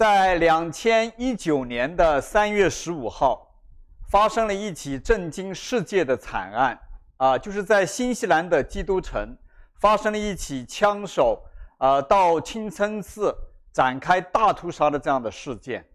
在两千一九年的三月十五号，发生了一起震惊世界的惨案啊，就是在新西兰的基督城发生了一起枪手啊到清真寺展开大屠杀的这样的事件。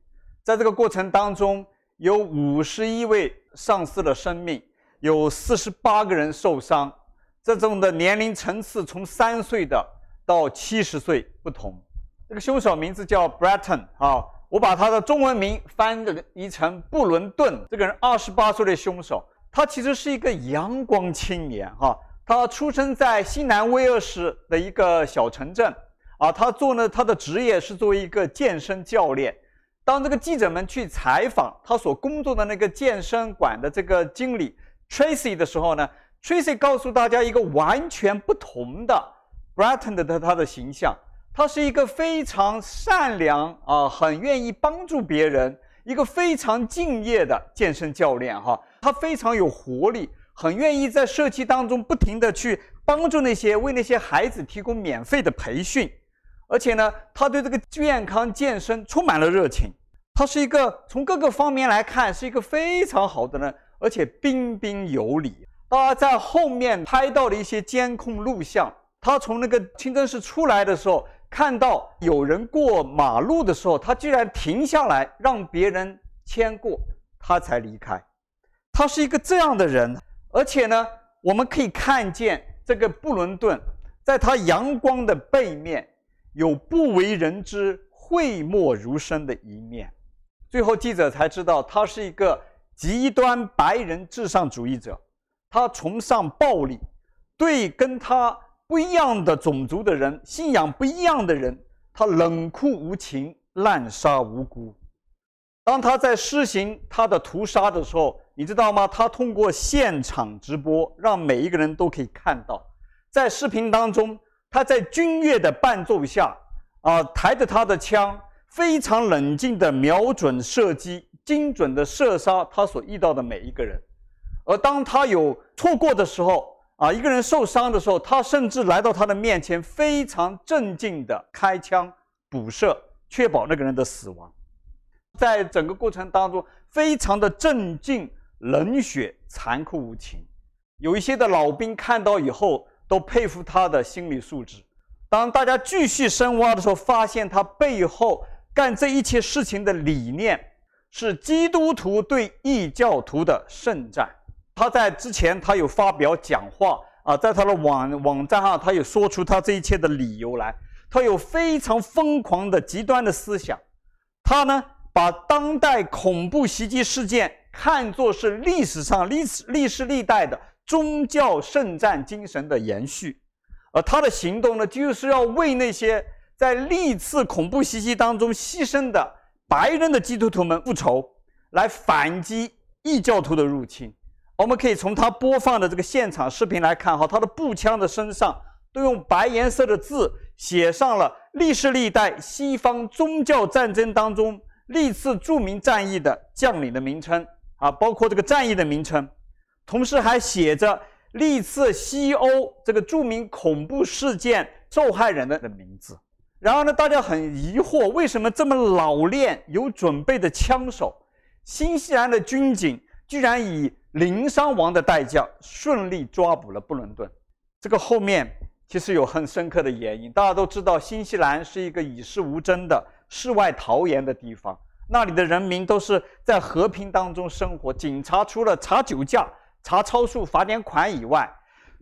在这个过程当中，有五十一位丧失了生命，有四十八个人受伤。这种的年龄层次从三岁的到七十岁不同。这个凶手名字叫 Bratton 啊，我把他的中文名翻译成布伦顿。这个人二十八岁的凶手，他其实是一个阳光青年哈。他出生在新南威尔士的一个小城镇啊，他做呢，他的职业是作为一个健身教练。当这个记者们去采访他所工作的那个健身馆的这个经理 Tracy 的时候呢，Tracy 告诉大家一个完全不同的 Bratton 的他的形象，他是一个非常善良啊，很愿意帮助别人，一个非常敬业的健身教练哈。他非常有活力，很愿意在社区当中不停地去帮助那些为那些孩子提供免费的培训，而且呢，他对这个健康健身充满了热情。他是一个从各个方面来看是一个非常好的人，而且彬彬有礼。大家在后面拍到了一些监控录像，他从那个清真寺出来的时候，看到有人过马路的时候，他居然停下来让别人牵过，他才离开。他是一个这样的人，而且呢，我们可以看见这个布伦顿，在他阳光的背面，有不为人知、讳莫如深的一面。最后记者才知道，他是一个极端白人至上主义者。他崇尚暴力，对跟他不一样的种族的人、信仰不一样的人，他冷酷无情，滥杀无辜。当他在施行他的屠杀的时候，你知道吗？他通过现场直播，让每一个人都可以看到。在视频当中，他在军乐的伴奏下，啊，抬着他的枪，非常冷静地瞄准射击，精准地射杀他所遇到的每一个人。而当他有错过的时候，啊，一个人受伤的时候，他甚至来到他的面前，非常镇静地开枪补射，确保那个人的死亡。在整个过程当中，非常的镇静、冷血、残酷无情。有一些的老兵看到以后，都佩服他的心理素质。当大家继续深挖的时候，发现他背后干这一切事情的理念，是基督徒对异教徒的圣战。他在之前，他有发表讲话啊，在他的网网站上，他有说出他这一切的理由来。他有非常疯狂的极端的思想，他呢，把当代恐怖袭击事件看作是历史上历史历世历代的宗教圣战精神的延续，而他的行动呢，就是要为那些在历次恐怖袭击当中牺牲的白人的基督徒们复仇，来反击异教徒的入侵。我们可以从他播放的这个现场视频来看，哈，他的步枪的身上都用白颜色的字写上了历世历代西方宗教战争当中历次著名战役的将领的名称啊，包括这个战役的名称，同时还写着历次西欧这个著名恐怖事件受害人的的名字。然后呢，大家很疑惑，为什么这么老练有准备的枪手，新西兰的军警居然以零伤亡的代价，顺利抓捕了布伦顿。这个后面其实有很深刻的原因。大家都知道，新西兰是一个与世无争的世外桃源的地方，那里的人民都是在和平当中生活。警察除了查酒驾、查超速、罚点款以外，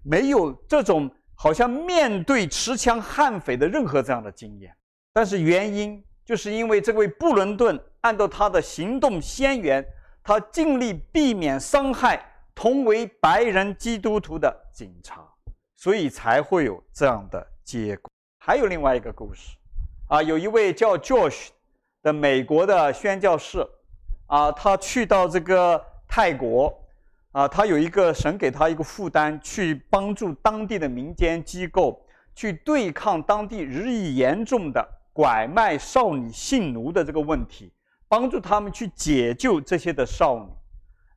没有这种好像面对持枪悍匪的任何这样的经验。但是原因就是因为这位布伦顿按照他的行动先源。他尽力避免伤害同为白人基督徒的警察，所以才会有这样的结果。还有另外一个故事，啊，有一位叫 Josh 的美国的宣教士，啊，他去到这个泰国，啊，他有一个神给他一个负担，去帮助当地的民间机构去对抗当地日益严重的拐卖少女性奴的这个问题。帮助他们去解救这些的少女，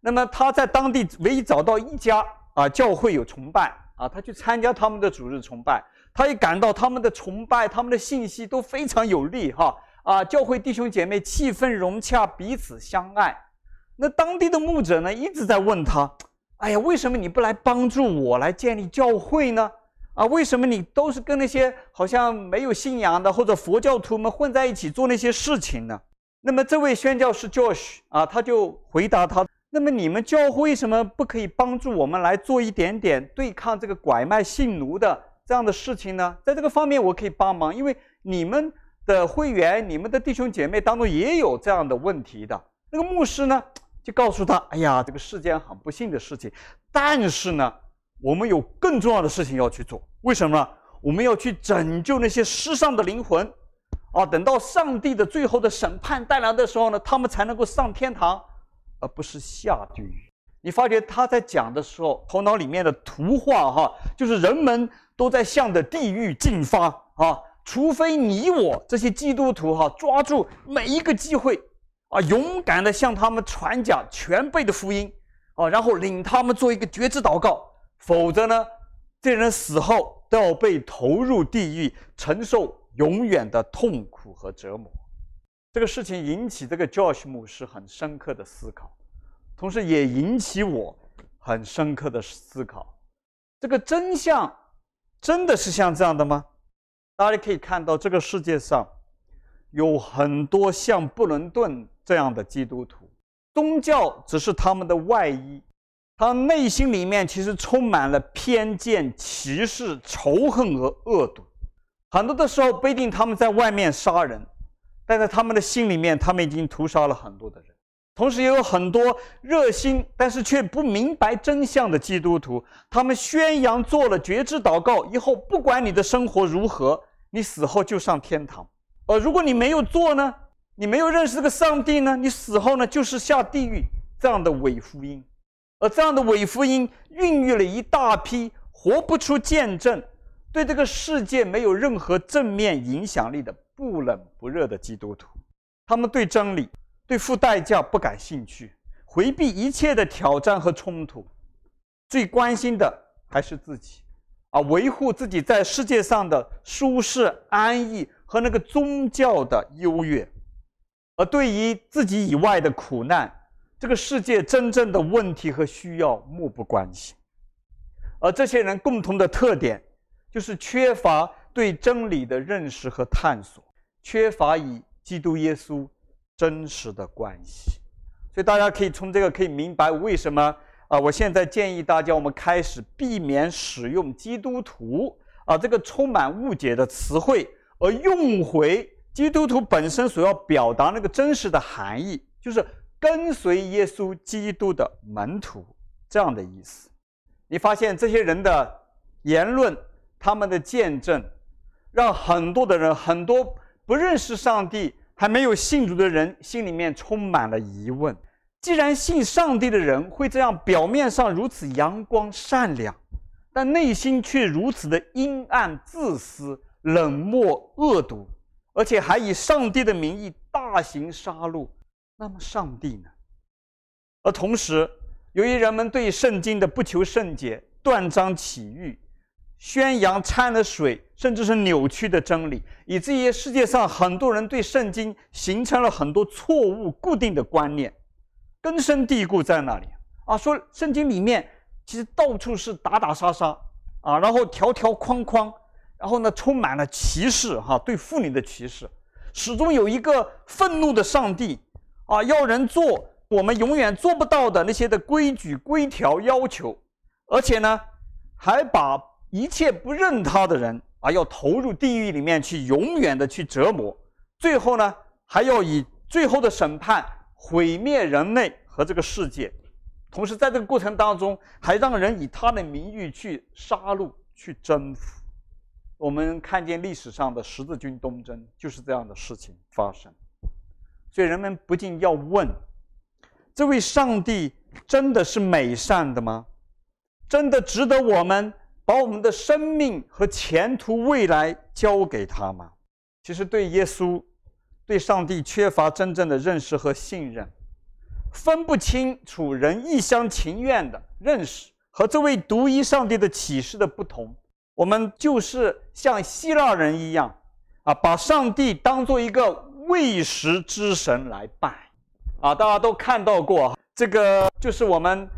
那么他在当地唯一找到一家啊教会有崇拜啊，他去参加他们的主日崇拜，他也感到他们的崇拜、他们的信息都非常有利哈啊，教会弟兄姐妹气氛融洽，彼此相爱。那当地的牧者呢，一直在问他：“哎呀，为什么你不来帮助我来建立教会呢？啊，为什么你都是跟那些好像没有信仰的或者佛教徒们混在一起做那些事情呢？”那么这位宣教士 Josh 啊，他就回答他。那么你们教会为什么不可以帮助我们来做一点点对抗这个拐卖性奴的这样的事情呢？在这个方面我可以帮忙，因为你们的会员、你们的弟兄姐妹当中也有这样的问题的。那个牧师呢，就告诉他：“哎呀，这个世间很不幸的事情，但是呢，我们有更重要的事情要去做。为什么呢？我们要去拯救那些失丧的灵魂，啊，等到上帝的最后的审判带来的时候呢，他们才能够上天堂。”而不是下地狱。你发觉他在讲的时候，头脑里面的图画哈，就是人们都在向着地狱进发啊！除非你我这些基督徒哈，抓住每一个机会啊，勇敢地向他们传讲全备的福音啊，然后领他们做一个决志祷告，否则呢，这人死后都要被投入地狱，承受永远的痛苦和折磨。这个事情引起这个 Josh 牧师很深刻的思考，同时也引起我很深刻的思考。这个真相真的是像这样的吗？大家可以看到，这个世界上有很多像布伦顿这样的基督徒，宗教只是他们的外衣，他内心里面其实充满了偏见、歧视、仇恨和恶毒。很多的时候不一定他们在外面杀人。但在他们的心里面，他们已经屠杀了很多的人，同时也有很多热心但是却不明白真相的基督徒。他们宣扬做了决志祷告以后，不管你的生活如何，你死后就上天堂。而如果你没有做呢，你没有认识这个上帝呢，你死后呢就是下地狱。这样的伪福音，而这样的伪福音孕育了一大批活不出见证，对这个世界没有任何正面影响力的。不冷不热的基督徒，他们对真理、对付代价不感兴趣，回避一切的挑战和冲突，最关心的还是自己，啊，维护自己在世界上的舒适安逸和那个宗教的优越，而对于自己以外的苦难，这个世界真正的问题和需要漠不关心。而这些人共同的特点，就是缺乏对真理的认识和探索。缺乏与基督耶稣真实的关系，所以大家可以从这个可以明白为什么啊，我现在建议大家我们开始避免使用基督徒啊这个充满误解的词汇，而用回基督徒本身所要表达那个真实的含义，就是跟随耶稣基督的门徒这样的意思。你发现这些人的言论，他们的见证，让很多的人很多。不认识上帝还没有信主的人，心里面充满了疑问。既然信上帝的人会这样，表面上如此阳光善良，但内心却如此的阴暗、自私、冷漠、恶毒，而且还以上帝的名义大行杀戮，那么上帝呢？而同时，由于人们对圣经的不求甚解、断章取义。宣扬掺了水，甚至是扭曲的真理，以至于世界上很多人对圣经形成了很多错误固定的观念，根深蒂固在那里啊。说圣经里面其实到处是打打杀杀啊，然后条条框框，然后呢充满了歧视哈，对妇女的歧视，始终有一个愤怒的上帝啊，要人做我们永远做不到的那些的规矩规条要求，而且呢还把。一切不认他的人啊，要投入地狱里面去，永远的去折磨。最后呢，还要以最后的审判毁灭人类和这个世界。同时，在这个过程当中，还让人以他的名誉去杀戮、去征服。我们看见历史上的十字军东征，就是这样的事情发生。所以人们不禁要问：这位上帝真的是美善的吗？真的值得我们？把我们的生命和前途未来交给他吗？其实对耶稣、对上帝缺乏真正的认识和信任，分不清楚人一厢情愿的认识和这位独一上帝的启示的不同。我们就是像希腊人一样，啊，把上帝当做一个喂食之神来拜。啊，大家都看到过，这个就是我们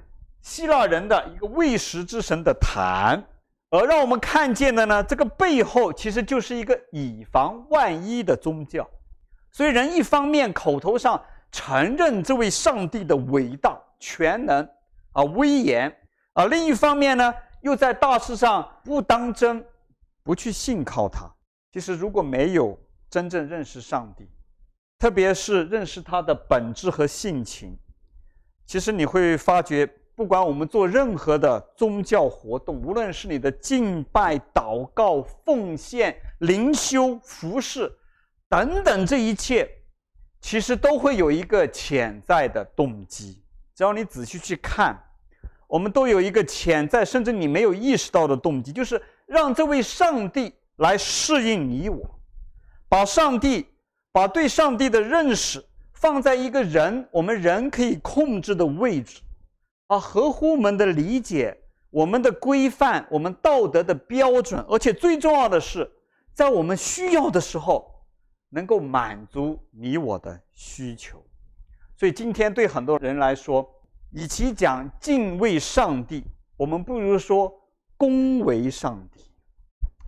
希腊人的一个喂食之神的坛。而让我们看见的呢，这个背后其实就是一个以防万一的宗教。所以人一方面口头上承认这位上帝的伟大、全能啊、威严啊，另一方面呢，又在大事上不当真，不去信靠他。其实如果没有真正认识上帝，特别是认识他的本质和性情，其实你会发觉。不管我们做任何的宗教活动，无论是你的敬拜、祷告、奉献、灵修、服侍等等，这一切其实都会有一个潜在的动机。只要你仔细去看，我们都有一个潜在，甚至你没有意识到的动机，就是让这位上帝来适应你我，把上帝、把对上帝的认识放在一个人我们人可以控制的位置。啊，合乎我们的理解，我们的规范，我们道德的标准，而且最重要的是，在我们需要的时候，能够满足你我的需求。所以今天对很多人来说，与其讲敬畏上帝，我们不如说恭维上帝。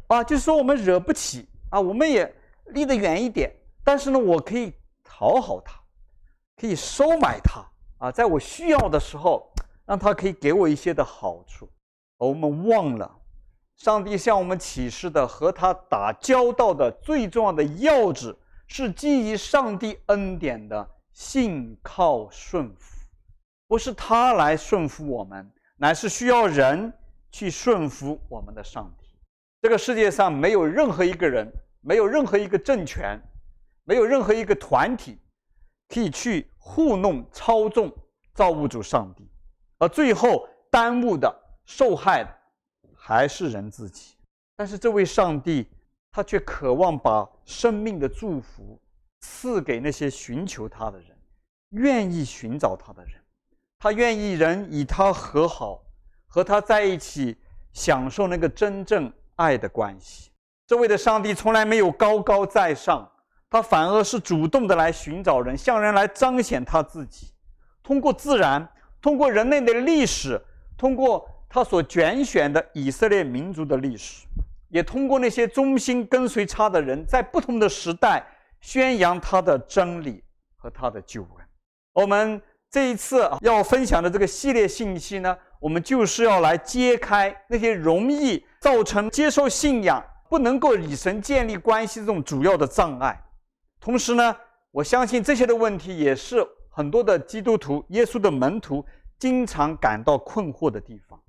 啊，就是说我们惹不起啊，我们也离得远一点，但是呢，我可以讨好他，可以收买他啊，在我需要的时候。让他可以给我一些的好处，而我们忘了，上帝向我们启示的和他打交道的最重要的要旨，是基于上帝恩典的信靠顺服，不是他来顺服我们，乃是需要人去顺服我们的上帝。这个世界上没有任何一个人，没有任何一个政权，没有任何一个团体，可以去糊弄、操纵造物主上帝。而最后耽误的、受害的还是人自己。但是这位上帝，他却渴望把生命的祝福赐给那些寻求他的人，愿意寻找他的人。他愿意人与他和好，和他在一起，享受那个真正爱的关系。这位的上帝从来没有高高在上，他反而是主动的来寻找人，向人来彰显他自己，通过自然。通过人类的历史，通过他所拣选的以色列民族的历史，也通过那些忠心跟随他的人，在不同的时代宣扬他的真理和他的救恩。我们这一次要分享的这个系列信息呢，我们就是要来揭开那些容易造成接受信仰不能够与神建立关系这种主要的障碍。同时呢，我相信这些的问题也是。很多的基督徒、耶稣的门徒经常感到困惑的地方，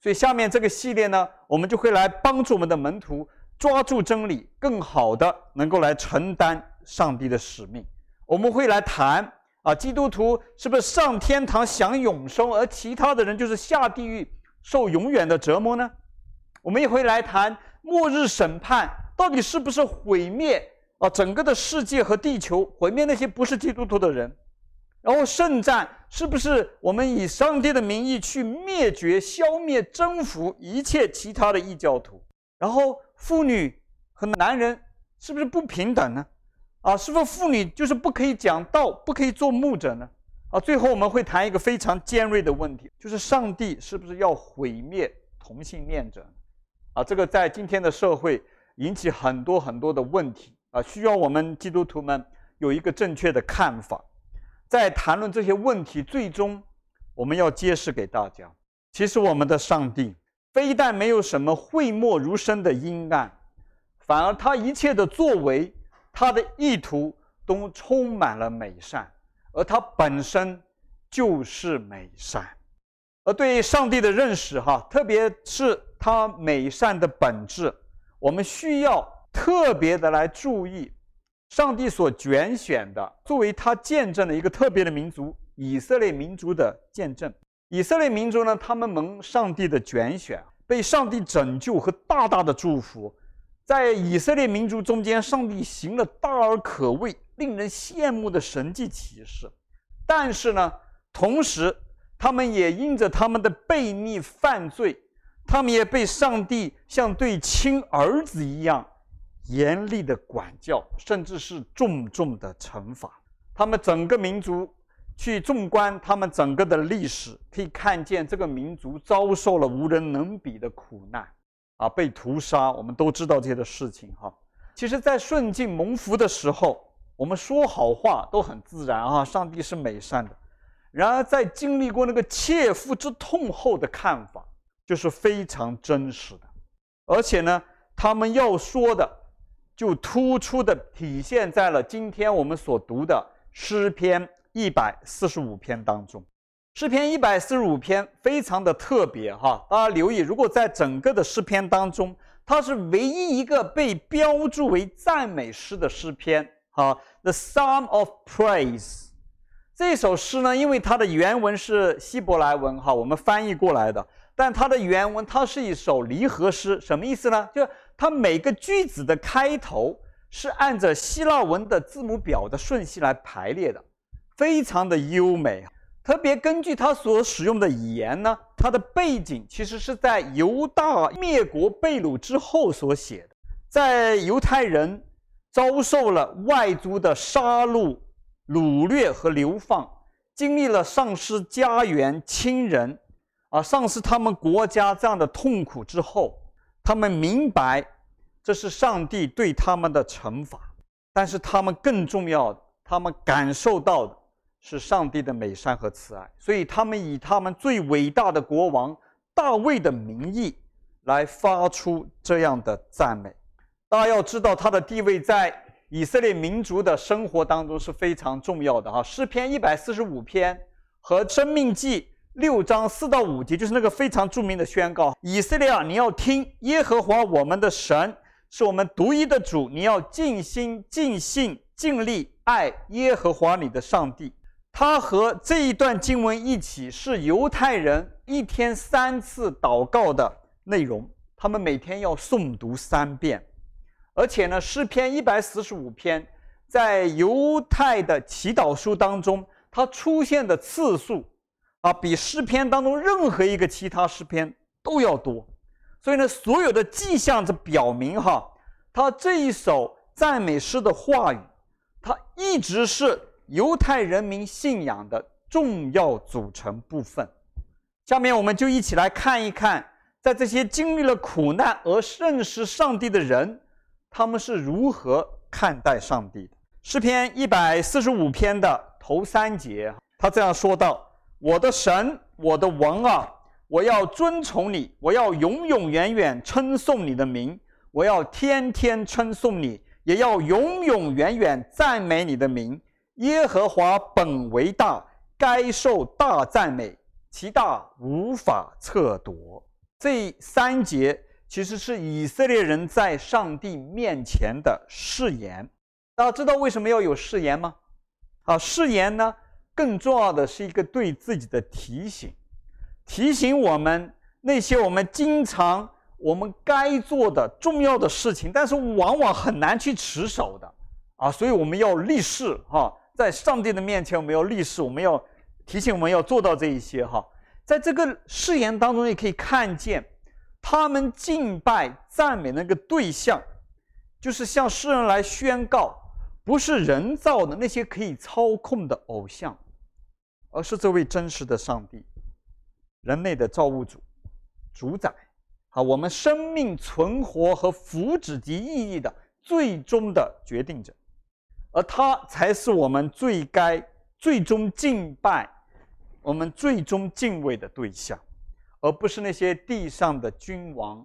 所以下面这个系列呢，我们就会来帮助我们的门徒抓住真理，更好的能够来承担上帝的使命。我们会来谈啊，基督徒是不是上天堂享永生，而其他的人就是下地狱受永远的折磨呢？我们也会来谈末日审判到底是不是毁灭啊整个的世界和地球，毁灭那些不是基督徒的人。然后圣战是不是我们以上帝的名义去灭绝、消灭、征服一切其他的异教徒？然后妇女和男人是不是不平等呢？啊，是不是妇女就是不可以讲道、不可以做牧者呢？啊，最后我们会谈一个非常尖锐的问题，就是上帝是不是要毁灭同性恋者？啊，这个在今天的社会引起很多很多的问题啊，需要我们基督徒们有一个正确的看法。在谈论这些问题，最终我们要揭示给大家，其实我们的上帝非但没有什么讳莫如深的阴暗，反而他一切的作为，他的意图都充满了美善，而他本身就是美善。而对上帝的认识，哈，特别是他美善的本质，我们需要特别的来注意。上帝所拣选的，作为他见证的一个特别的民族——以色列民族的见证。以色列民族呢，他们蒙上帝的拣选，被上帝拯救和大大的祝福。在以色列民族中间，上帝行了大而可畏、令人羡慕的神迹奇事。但是呢，同时他们也因着他们的悖逆犯罪，他们也被上帝像对亲儿子一样严厉的管教，甚至是重重的惩罚。他们整个民族去纵观他们整个的历史，可以看见这个民族遭受了无人能比的苦难，啊，被屠杀。我们都知道这些的事情哈。其实，在顺境蒙福的时候，我们说好话都很自然啊，上帝是美善的。然而，在经历过那个切肤之痛后的看法，就是非常真实的。而且呢，他们要说的，就突出的体现在了今天我们所读的诗篇一百四十五篇当中。诗篇一百四十五篇非常的特别哈，大家留意，如果在整个的诗篇当中，它是唯一一个被标注为赞美诗的诗篇哈，The Psalm of Praise。这首诗呢，因为它的原文是希伯来文哈，我们翻译过来的。但它的原文，它是一首离合诗，什么意思呢？就它每个句子的开头是按照希腊文的字母表的顺序来排列的，非常的优美。特别根据它所使用的语言呢，它的背景其实是在犹大灭国被掳之后所写的，在犹太人遭受了外族的杀戮、掳掠和流放，经历了丧失家园、亲人。啊丧失他们国家这样的痛苦之后，他们明白这是上帝对他们的惩罚，但是他们更重要，他们感受到的是上帝的美善和慈爱，所以他们以他们最伟大的国王大卫的名义来发出这样的赞美。大家要知道，他的地位在以色列民族的生活当中是非常重要的哈。诗篇一百四十五篇和生命记。六章四到五节就是那个非常著名的宣告：以色列啊，你要听耶和华我们的神是我们独一的主，你要尽心、尽性、尽力爱耶和华你的上帝。他和这一段经文一起是犹太人一天三次祷告的内容，他们每天要诵读三遍。而且呢，诗篇一百四十五篇在犹太的祈祷书当中，它出现的次数。啊，比诗篇当中任何一个其他诗篇都要多，所以呢，所有的迹象，这表明哈，他这一首赞美诗的话语，它一直是犹太人民信仰的重要组成部分。下面我们就一起来看一看，在这些经历了苦难而认识上帝的人，他们是如何看待上帝的。诗篇一百四十五篇的头三节，他这样说道。我的神，我的王啊，我要尊崇你，我要永永远远称颂你的名，我要天天称颂你，也要永永远远赞美你的名。耶和华本为大，该受大赞美，其大无法测度。这三节其实是以色列人在上帝面前的誓言。大家知道为什么要有誓言吗？啊，誓言呢？更重要的是一个对自己的提醒，提醒我们那些我们经常我们该做的重要的事情，但是往往很难去持守的啊，所以我们要立誓哈，在上帝的面前我们要立誓，我们要提醒我们要做到这一些哈。在这个誓言当中，也可以看见他们敬拜赞美那个对象，就是向世人来宣告，不是人造的那些可以操控的偶像。而是这位真实的上帝，人类的造物主、主宰，啊，我们生命存活和福祉及意义的最终的决定者，而他才是我们最该、最终敬拜、我们最终敬畏的对象，而不是那些地上的君王、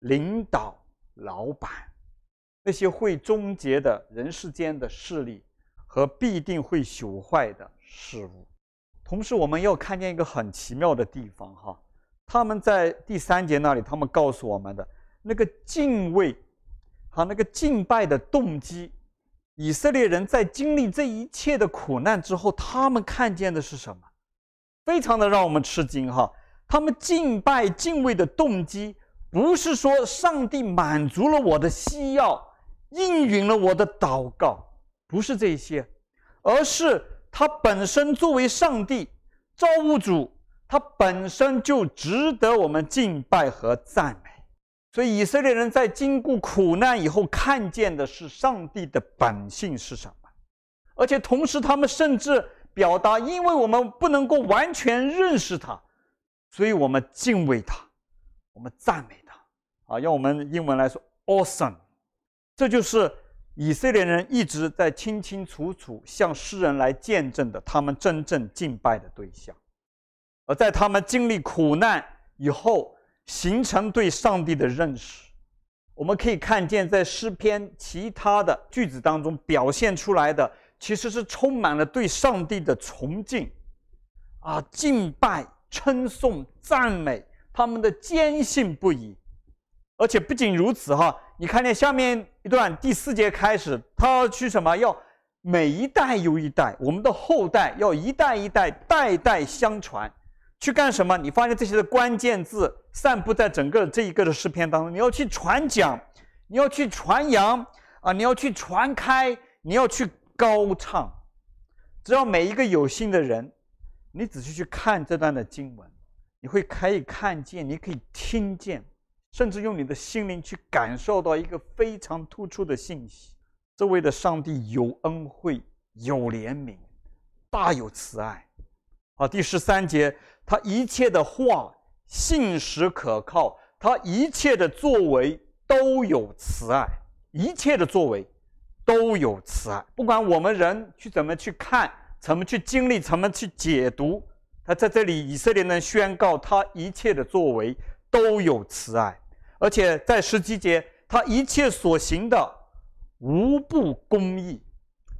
领导、老板，那些会终结的人世间的势力和必定会朽坏的事物。同时，我们要看见一个很奇妙的地方，哈，他们在第三节那里，他们告诉我们的那个敬畏，和那个敬拜的动机，以色列人在经历这一切的苦难之后，他们看见的是什么？非常的让我们吃惊，哈，他们敬拜敬畏的动机，不是说上帝满足了我的需要，应允了我的祷告，不是这些，而是。他本身作为上帝造物主，他本身就值得我们敬拜和赞美。所以以色列人在经过苦难以后，看见的是上帝的本性是什么，而且同时他们甚至表达，因为我们不能够完全认识他，所以我们敬畏他，我们赞美他。啊，用我们英文来说，awesome。这就是以色列人一直在清清楚楚向世人来见证的，他们真正敬拜的对象。而在他们经历苦难以后，形成对上帝的认识，我们可以看见，在诗篇其他的句子当中表现出来的，其实是充满了对上帝的崇敬，啊，敬拜、称颂、赞美，他们的坚信不疑。而且不仅如此，哈，你看见下面一段第四节开始，他要去什么？要每一代又一代，我们的后代要一代一代，代代相传。去干什么？你发现这些的关键字散布在整个这一个的诗篇当中。你要去传讲，你要去传扬啊，你要去传开，你要去高唱。只要每一个有心的人，你仔细去看这段的经文，你会可以看见，你可以听见，甚至用你的心灵去感受到一个非常突出的信息：这位的上帝有恩惠，有怜悯，大有慈爱。好，第十三节。他一切的话信实可靠，他一切的作为都有慈爱，一切的作为都有慈爱。不管我们人去怎么去看，怎么去经历，怎么去解读，他在这里以色列人宣告他一切的作为都有慈爱，而且在十七节，他一切所行的无不公义，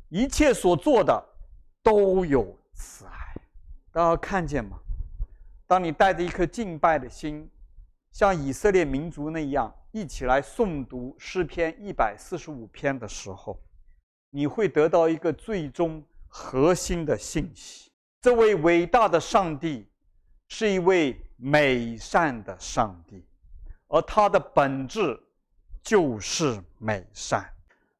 一切所做的都有慈爱。大家看见吗？当你带着一颗敬拜的心，像以色列民族那样一起来诵读诗篇一百四十五篇的时候，你会得到一个最终核心的信息：这位伟大的上帝是一位美善的上帝，而他的本质就是美善，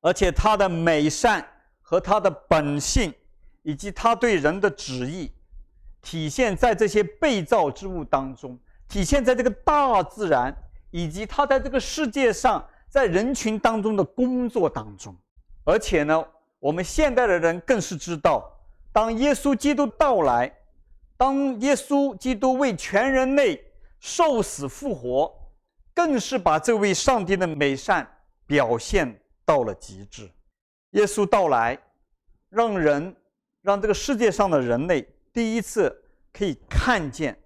而且他的美善和他的本性，以及他对人的旨意。体现在这些被造之物当中，体现在这个大自然，以及他在这个世界上，在人群当中的工作当中。而且呢，我们现代的人更是知道，当耶稣基督到来，当耶稣基督为全人类受死复活，更是把这位上帝的美善表现到了极致。耶稣到来，让人，让这个世界上的人类。第一次可以看见、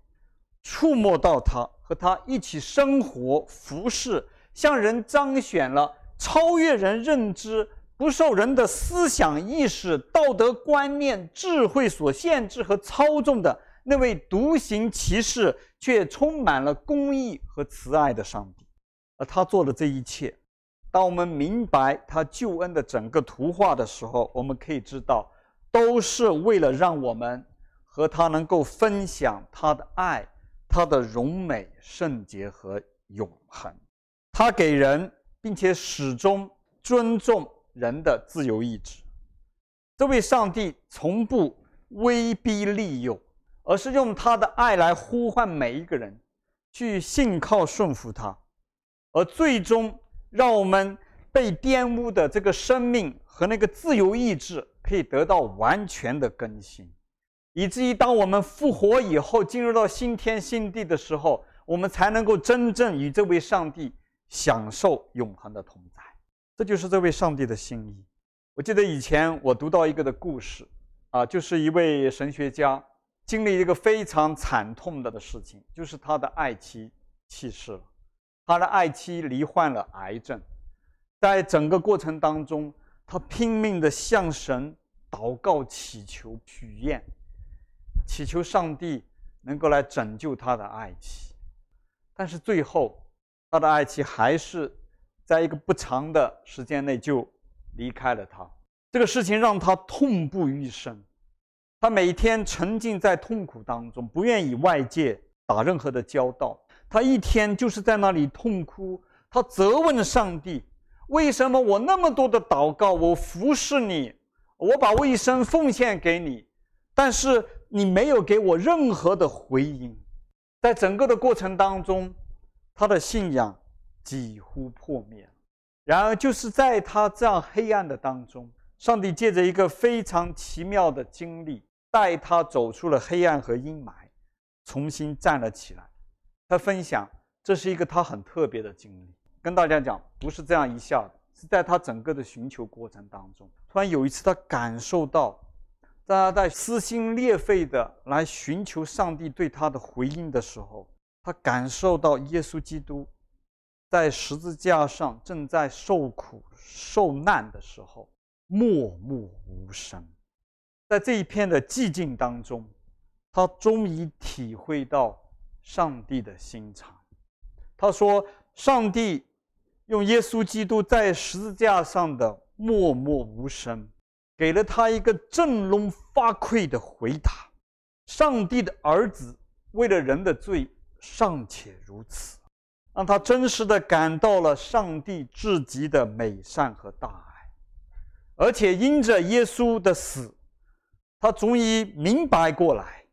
触摸到他，和他一起生活、服侍，向人彰显了超越人认知、不受人的思想意识、道德观念、智慧所限制和操纵的那位独行骑士却充满了公义和慈爱的上帝。而他做的这一切，当我们明白他救恩的整个图画的时候，我们可以知道，都是为了让我们。和他能够分享他的爱，他的荣美、圣洁和永恒。他给人，并且始终尊重人的自由意志。这位上帝从不威逼利诱，而是用他的爱来呼唤每一个人去信靠顺服他，而最终让我们被玷污的这个生命和那个自由意志可以得到完全的更新。以至于当我们复活以后，进入到新天新地的时候，我们才能够真正与这位上帝享受永恒的同在。这就是这位上帝的心意。我记得以前我读到一个的故事，啊，就是一位神学家经历一个非常惨痛的的事情，就是他的爱妻去世了，他的爱妻罹患了癌症，在整个过程当中，他拼命地向神祷告、祈求、许愿。祈求上帝能够来拯救他的爱妻，但是最后，他的爱妻还是在一个不长的时间内就离开了他。这个事情让他痛不欲生，他每天沉浸在痛苦当中，不愿与外界打任何的交道。他一天就是在那里痛哭，他责问上帝：为什么我那么多的祷告，我服侍你，我把我一生奉献给你，但是。你没有给我任何的回应，在整个的过程当中，他的信仰几乎破灭。然而，就是在他这样黑暗的当中，上帝借着一个非常奇妙的经历，带他走出了黑暗和阴霾，重新站了起来。他分享，这是一个他很特别的经历，跟大家讲，不是这样一下的，是在他整个的寻求过程当中，突然有一次他感受到，在他在撕心裂肺的来寻求上帝对他的回应的时候，他感受到耶稣基督。在十字架上正在受苦受难的时候，默默无声。在这一片的寂静当中，他终于体会到上帝的心肠。他说：“上帝用耶稣基督在十字架上的默默无声，给了他一个振聋发聩的回答。上帝的儿子为了人的罪尚且如此。”让他真实的感到了上帝至极的美善和大爱，而且因着耶稣的死，他终于明白过来，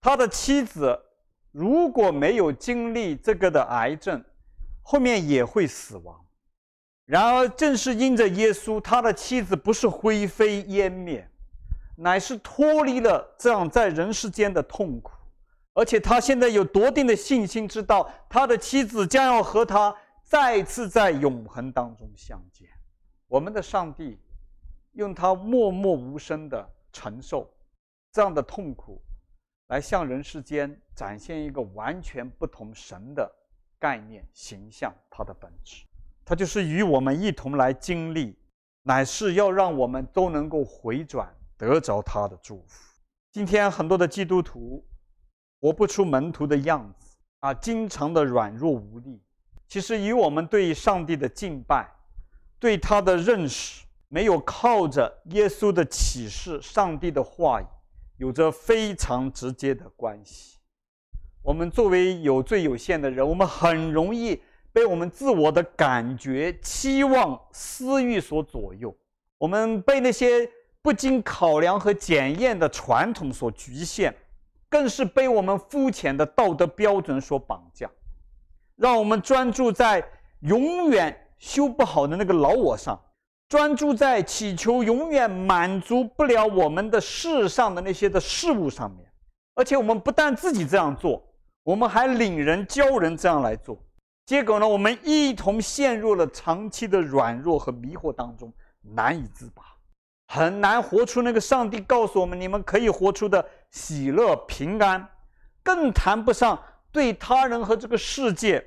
他的妻子如果没有经历这个的癌症，后面也会死亡。然而，正是因着耶稣，他的妻子不是灰飞烟灭，乃是脱离了这样在人世间的痛苦。而且他现在有笃定的信心，知道他的妻子将要和他再次在永恒当中相见。我们的上帝用他默默无声的承受这样的痛苦，来向人世间展现一个完全不同神的概念形象，他的本质，他就是与我们一同来经历，乃是要让我们都能够回转，得着他的祝福。今天很多的基督徒。活不出门徒的样子啊，经常的软弱无力。其实与我们对上帝的敬拜、对他的认识，没有靠着耶稣的启示、上帝的话语，有着非常直接的关系。我们作为有罪有限的人，我们很容易被我们自我的感觉、期望、私欲所左右。我们被那些不经考量和检验的传统所局限。更是被我们肤浅的道德标准所绑架，让我们专注在永远修不好的那个老我上，专注在祈求永远满足不了我们的世上的那些的事物上面。而且我们不但自己这样做，我们还领人教人这样来做。结果呢，我们一同陷入了长期的软弱和迷惑当中，难以自拔。很难活出那个上帝告诉我们，你们可以活出的喜乐平安，更谈不上对他人和这个世界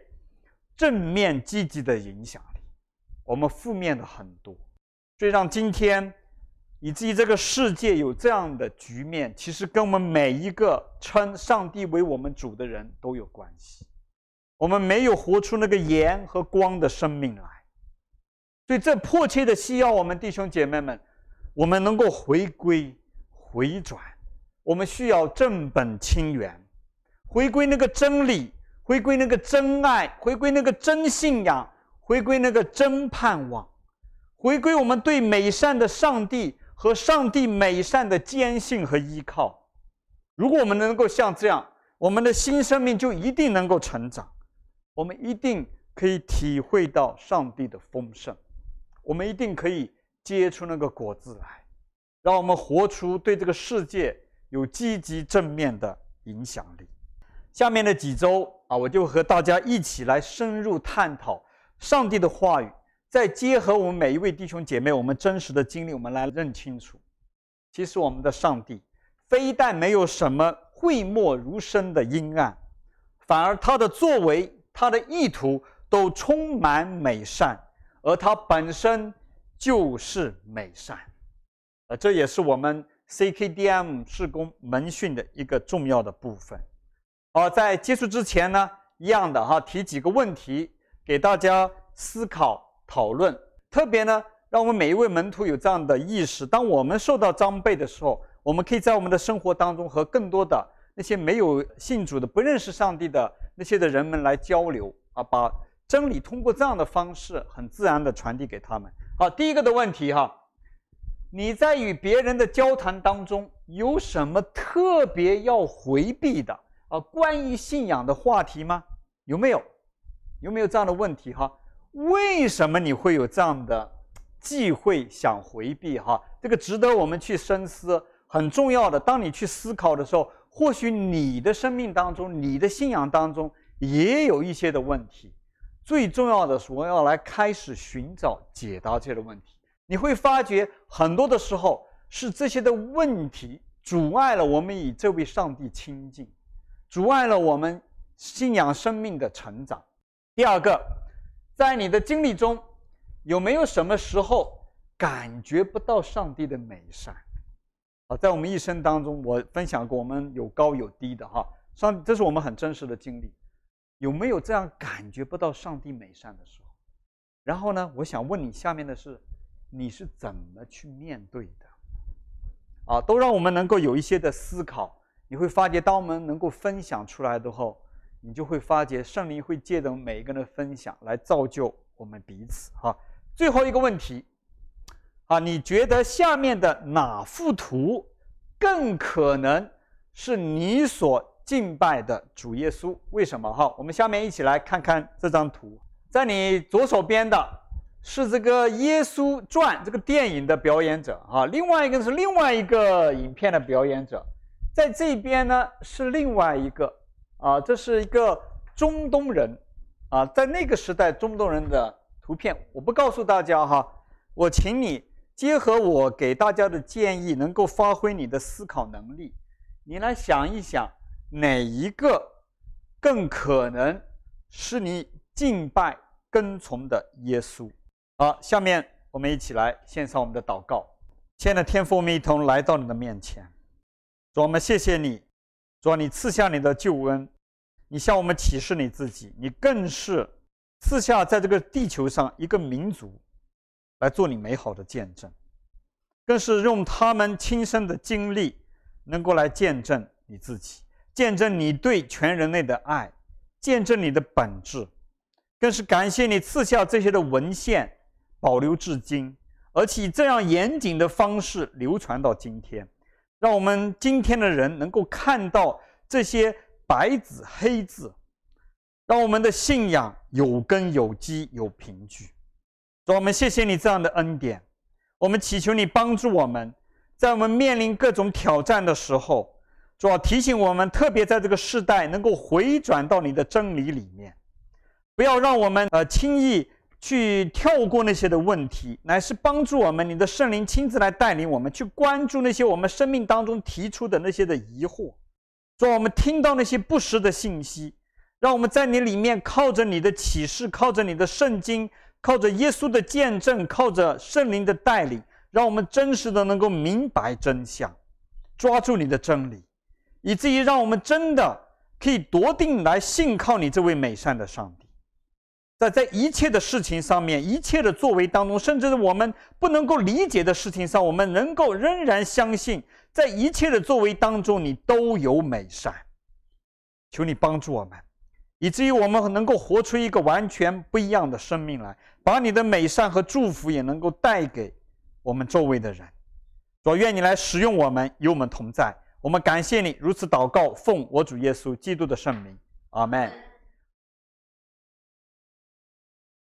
正面积极的影响力。我们负面的很多，所以让今天以至于这个世界有这样的局面，其实跟我们每一个称上帝为我们主的人都有关系。我们没有活出那个盐和光的生命来，所以这迫切的需要我们弟兄姐妹们。我们能够回归、回转，我们需要正本清源，回归那个真理，回归那个真爱，回归那个真信仰，回归那个真盼望，回归我们对美善的上帝和上帝美善的坚信和依靠。如果我们能够像这样，我们的新生命就一定能够成长，我们一定可以体会到上帝的丰盛，我们一定可以。结出那个果子来，让我们活出对这个世界有积极正面的影响力。下面的几周啊，我就和大家一起来深入探讨上帝的话语，再结合我们每一位弟兄姐妹我们真实的经历，我们来认清楚，其实我们的上帝非但没有什么讳莫如深的阴暗，反而他的作为、他的意图都充满美善，而他本身。就是美善，呃，这也是我们 CKDM 事工门训的一个重要的部分。好，在结束之前呢，一样的哈，提几个问题给大家思考讨论。特别呢，让我们每一位门徒有这样的意识：当我们受到装备的时候，我们可以在我们的生活当中和更多的那些没有信主的、不认识上帝的那些的人们来交流啊，把真理通过这样的方式很自然地传递给他们。好，第一个的问题哈，你在与别人的交谈当中有什么特别要回避的啊？关于信仰的话题吗？有没有？有没有这样的问题哈？为什么你会有这样的忌讳想回避哈？这个值得我们去深思，很重要的。当你去思考的时候，或许你的生命当中、你的信仰当中也有一些的问题。最重要的是，我要来开始寻找解答这些的问题。你会发觉很多的时候是这些的问题阻碍了我们与这位上帝亲近，阻碍了我们信仰生命的成长。第二个，在你的经历中，有没有什么时候感觉不到上帝的美善？啊，在我们一生当中，我分享过，我们有高有低的哈。上，这是我们很真实的经历。有没有这样感觉不到上帝美善的时候？然后呢，我想问你下面的是，你是怎么去面对的？啊，都让我们能够有一些的思考。你会发觉，当我们能够分享出来的后，你就会发觉圣灵会借着每一个人的分享来造就我们彼此。哈，最后一个问题。啊，你觉得下面的哪幅图更可能是你所敬拜的主耶稣？为什么？哈，我们下面一起来看看这张图。在你左手边的是这个《耶稣传》这个电影的表演者啊，另外一个是另外一个影片的表演者，在这边呢是另外一个啊，这是一个中东人啊，在那个时代中东人的图片，我不告诉大家哈，我请你。结合我给大家的建议，能够发挥你的思考能力，你来想一想，哪一个更可能是你敬拜跟从的耶稣？好，下面我们一起来献上我们的祷告。亲爱的天父，我们一同来到你的面前，主，我们谢谢你，主，你赐下你的救恩，你向我们启示你自己，你更是赐下在这个地球上一个民族。来做你美好的见证，更是用他们亲身的经历，能够来见证你自己，见证你对全人类的爱，见证你的本质，更是感谢你赐下这些的文献，保留至今，而且以这样严谨的方式流传到今天，让我们今天的人能够看到这些白纸黑字，让我们的信仰有根有基有凭据。主，我们谢谢你这样的恩典，我们祈求你帮助我们，在我们面临各种挑战的时候，主要提醒我们，特别在这个世代，能够回转到你的真理里面，不要让我们呃轻易去跳过那些的问题，乃是帮助我们，你的圣灵亲自来带领我们去关注那些我们生命当中提出的那些的疑惑，主，我们听到那些不实的信息，让我们在你里面靠着你的启示，靠着你的圣经。靠着耶稣的见证，靠着圣灵的带领，让我们真实的能够明白真相，抓住你的真理，以至于让我们真的可以笃定来信靠你这位美善的上帝。在在一切的事情上面，一切的作为当中，甚至是我们不能够理解的事情上，我们能够仍然相信，在一切的作为当中，你都有美善。求你帮助我们。以至于我们能够活出一个完全不一样的生命来，把你的美善和祝福也能够带给我们周围的人。主，愿你来使用我们，与我们同在。我们感谢你如此祷告，奉我主耶稣基督的圣名，阿门。